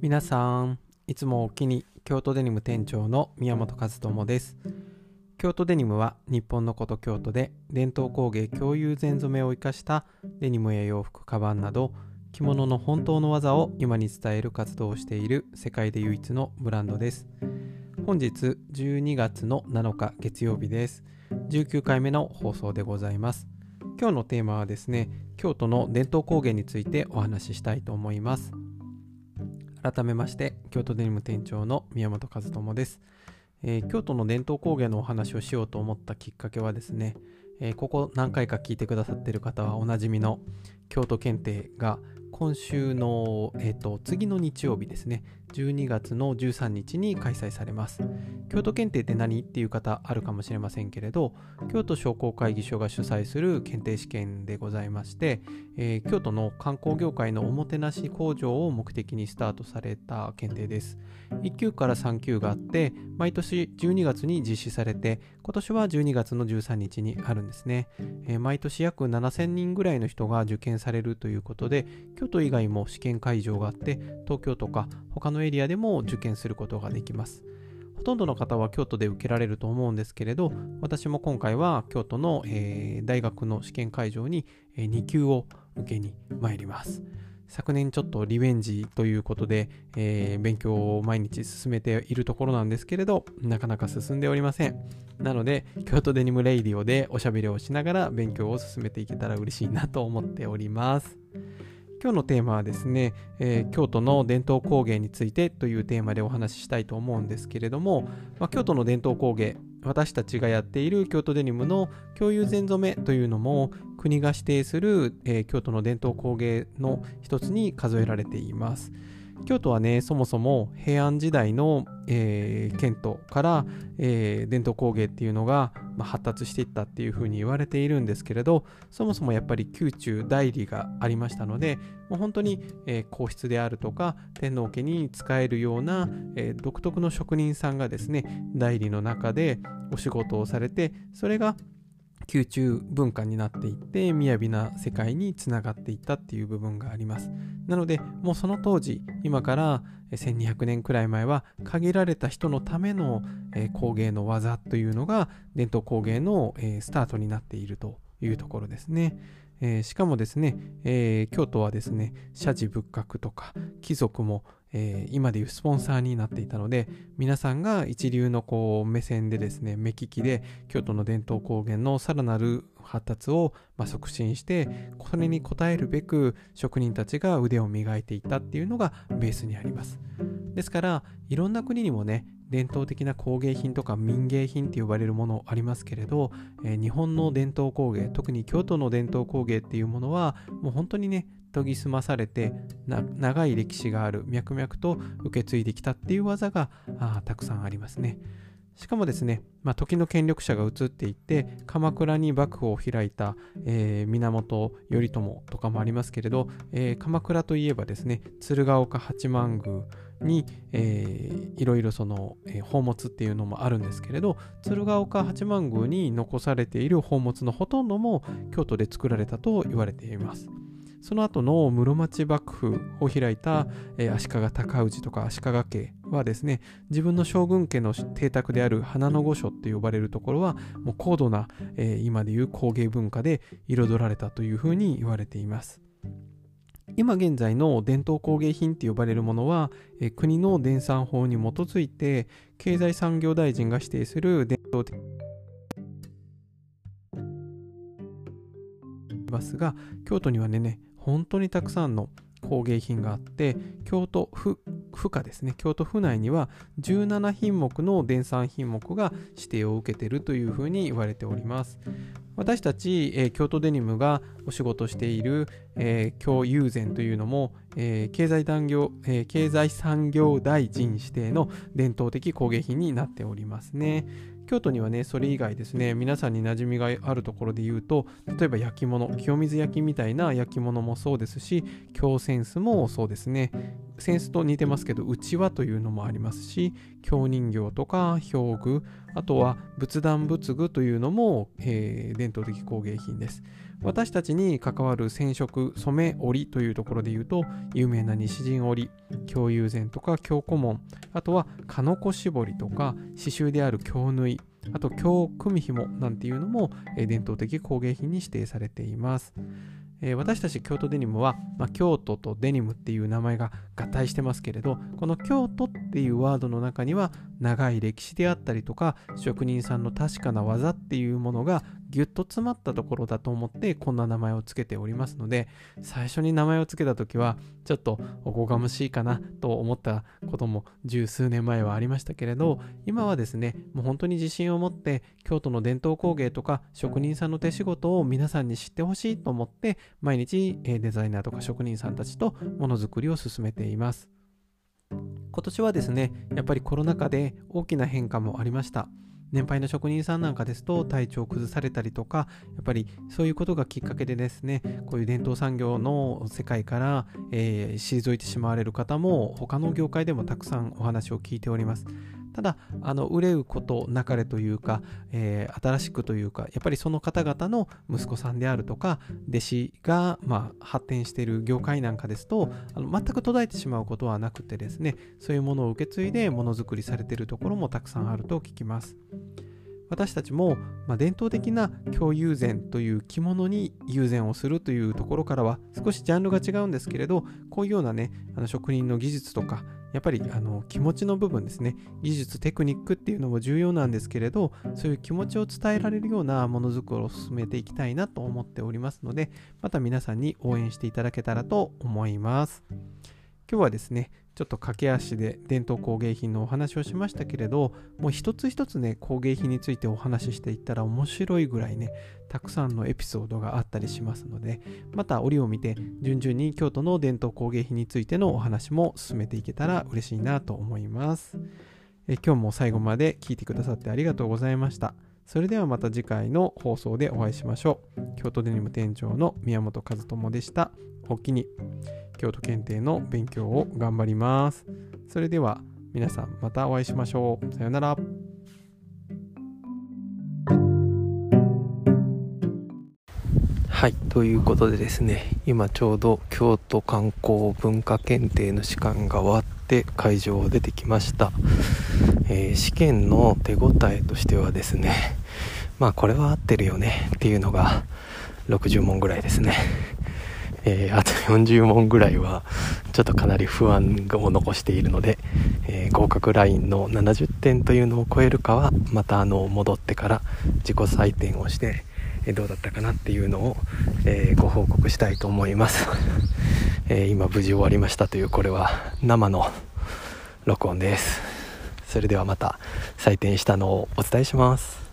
皆さんいつもお気に京都デニム店長の宮本和智です。京都デニムは日本の古都京都で伝統工芸共有全染めを生かしたデニムや洋服カバンなど着物の本当の技を今に伝える活動をしている世界で唯一のブランドです。本日12月の7日月曜日です。19回目の放送でございます。今日のテーマはですね京都の伝統工芸についてお話ししたいと思います。改めまして京都デニム店長の宮本和智です、えー、京都の伝統工芸のお話をしようと思ったきっかけはですね、えー、ここ何回か聞いてくださってる方はおなじみの京都検定が今週の、えーと、次の日曜日ですね、12月の13日に開催されます。京都検定って何？っていう方あるかもしれませんけれど、京都商工会議所が主催する検定試験でございまして、えー、京都の観光業界のおもてなし向上を目的にスタートされた検定です。1級から3級があって、毎年12月に実施されて、今年は12月の13日にあるんですね。えー、毎年約7000人ぐらいの人が受験されるということで、京都以外も試験会場があって東京とか他ののエリアでも受験することができますほとんどの方は京都で受けられると思うんですけれど私も今回は京都の、えー、大学の試験会場に、えー、2級を受けに参ります昨年ちょっとリベンジということで、えー、勉強を毎日進めているところなんですけれど、なかなか進んでおりません。なので、京都デニムレイディオでおしゃべりをしながら勉強を進めていけたら嬉しいなと思っております。今日のテーマはですね、えー、京都の伝統工芸についてというテーマでお話ししたいと思うんですけれども、まあ、京都の伝統工芸私たちがやっている京都デニムの共有全染めというのも国が指定する、えー、京都の伝統工芸の一つに数えられています。京都はね、そもそも平安時代の、えー、県都から、えー、伝統工芸っていうのが、まあ、発達していったっていうふうに言われているんですけれど、そもそもやっぱり宮中代理がありましたので、もう本当に、えー、皇室であるとか、天皇家に使えるような、え、独特の職人さんがですね、代理の中でお仕事をされて、それが宮中文化になっていって雅な世界につながっていったっていう部分があります。なのでもうその当時今から1200年くらい前は限られた人のための工芸の技というのが伝統工芸のスタートになっているというところですね。えー、しかもですね、えー、京都はですね、社寺仏閣とか貴族もえー、今でいうスポンサーになっていたので皆さんが一流のこう目線でですね目利きで京都の伝統工芸のさらなる発達を、ま、促進してこれに応えるべく職人たちが腕を磨いていったっていうのがベースにあります。ですからいろんな国にもね伝統的な工芸品とか民芸品って呼ばれるものありますけれど、えー、日本の伝統工芸特に京都の伝統工芸っていうものはもう本当にね研ぎ澄まされて長い歴史がある脈々と受け継いできたっていう技がたくさんありますね。しかもですね、まあ、時の権力者が移っていって鎌倉に幕府を開いた、えー、源頼朝とかもありますけれど、えー、鎌倉といえばですね鶴岡八幡宮に、えー、いろいろその、えー、宝物っていうのもあるんですけれど鶴岡八幡宮に残されている宝物のほとんども京都で作られたと言われています。その後の室町幕府を開いた、えー、足利尊氏とか足利家はですね、自分の将軍家の邸宅である花の御所って呼ばれるところは、もう高度な、えー、今でいう工芸文化で彩られたというふうに言われています。今現在の伝統工芸品って呼ばれるものは、え、国の電産法に基づいて経済産業大臣が指定する伝統的ますが京都にはね本当にたくさんの工芸品があって京都府府下ですね。京都府内には17品目の電産品目が指定を受けているというふうに言われております。私たち、えー、京都デニムがお仕事している、えー、京友禅というのも、えー、経済産業、えー、経済産業大臣指定の伝統的工芸品になっておりますね。京都にはね、それ以外ですね、皆さんに馴染みがあるところで言うと、例えば焼き物、清水焼きみたいな焼き物もそうですし、京扇子もそうですね、扇子と似てますけど、うちわというのもありますし、京人形とか表具、あとは仏壇仏具というのも、えー、伝統的工芸品です。私たちに関わる染色染め織というところで言うと有名な西陣織京友禅とか京古紋あとは鹿の子絞りとか刺繍である京縫いあと京組紐なんていうのも伝統的工芸品に指定されています。えー、私たち京都デニムは、まあ、京都とデニムっていう名前が合体してますけれどこの京都っていうワードの中には長い歴史であったりとか職人さんの確かな技っていうものがぎゅっと詰まったところだと思ってこんな名前を付けておりますので最初に名前を付けた時はちょっとおこがましいかなと思ったことも十数年前はありましたけれど今はですねもう本当に自信を持って京都の伝統工芸とか職人さんの手仕事を皆さんに知ってほしいと思って毎日デザイナーとか職人さんたちとものづくりを進めています。今年はですねやっぱりコロナ禍で大きな変化もありました年配の職人さんなんかですと体調を崩されたりとかやっぱりそういうことがきっかけでですねこういう伝統産業の世界から、えー、退いてしまわれる方も他の業界でもたくさんお話を聞いております。ただあの憂うことなかれというか、えー、新しくというかやっぱりその方々の息子さんであるとか弟子が、まあ、発展している業界なんかですとあの全く途絶えてしまうことはなくてですねそういうものを受け継いでものづくりされているところもたくさんあると聞きます。私たちも、まあ、伝統的な京友禅という着物に友禅をするというところからは少しジャンルが違うんですけれどこういうようなねあの職人の技術とかやっぱりあの気持ちの部分ですね。技術テクニックっていうのも重要なんですけれどそういう気持ちを伝えられるようなものづくりを進めていきたいなと思っておりますのでまた皆さんに応援していただけたらと思います。今日はですねちょっと駆け足で伝統工芸品のお話をしましたけれどもう一つ一つね工芸品についてお話ししていったら面白いぐらいねたくさんのエピソードがあったりしますのでまた折を見て順々に京都の伝統工芸品についてのお話も進めていけたら嬉しいなと思います。え今日も最後まで聞いてくださってありがとうございました。それではまた次回の放送でお会いしましょう京都デニム店長の宮本和智でしたおきに京都検定の勉強を頑張ります。それでは皆さんまたお会いしましょう。さようなら。はい、ということでですね、今ちょうど京都観光文化検定の試験が終わって会場を出てきました。えー、試験の手応えとしてはですね、まあこれは合ってるよねっていうのが60問ぐらいですね。えー、あと40問ぐらいはちょっとかなり不安を残しているので、えー、合格ラインの70点というのを超えるかはまたあの戻ってから自己採点をして、えー、どうだったかなっていうのを、えご報告したいと思います、え今無事終わりましたというこれは生の録音です。それではまた採点したのをお伝えします。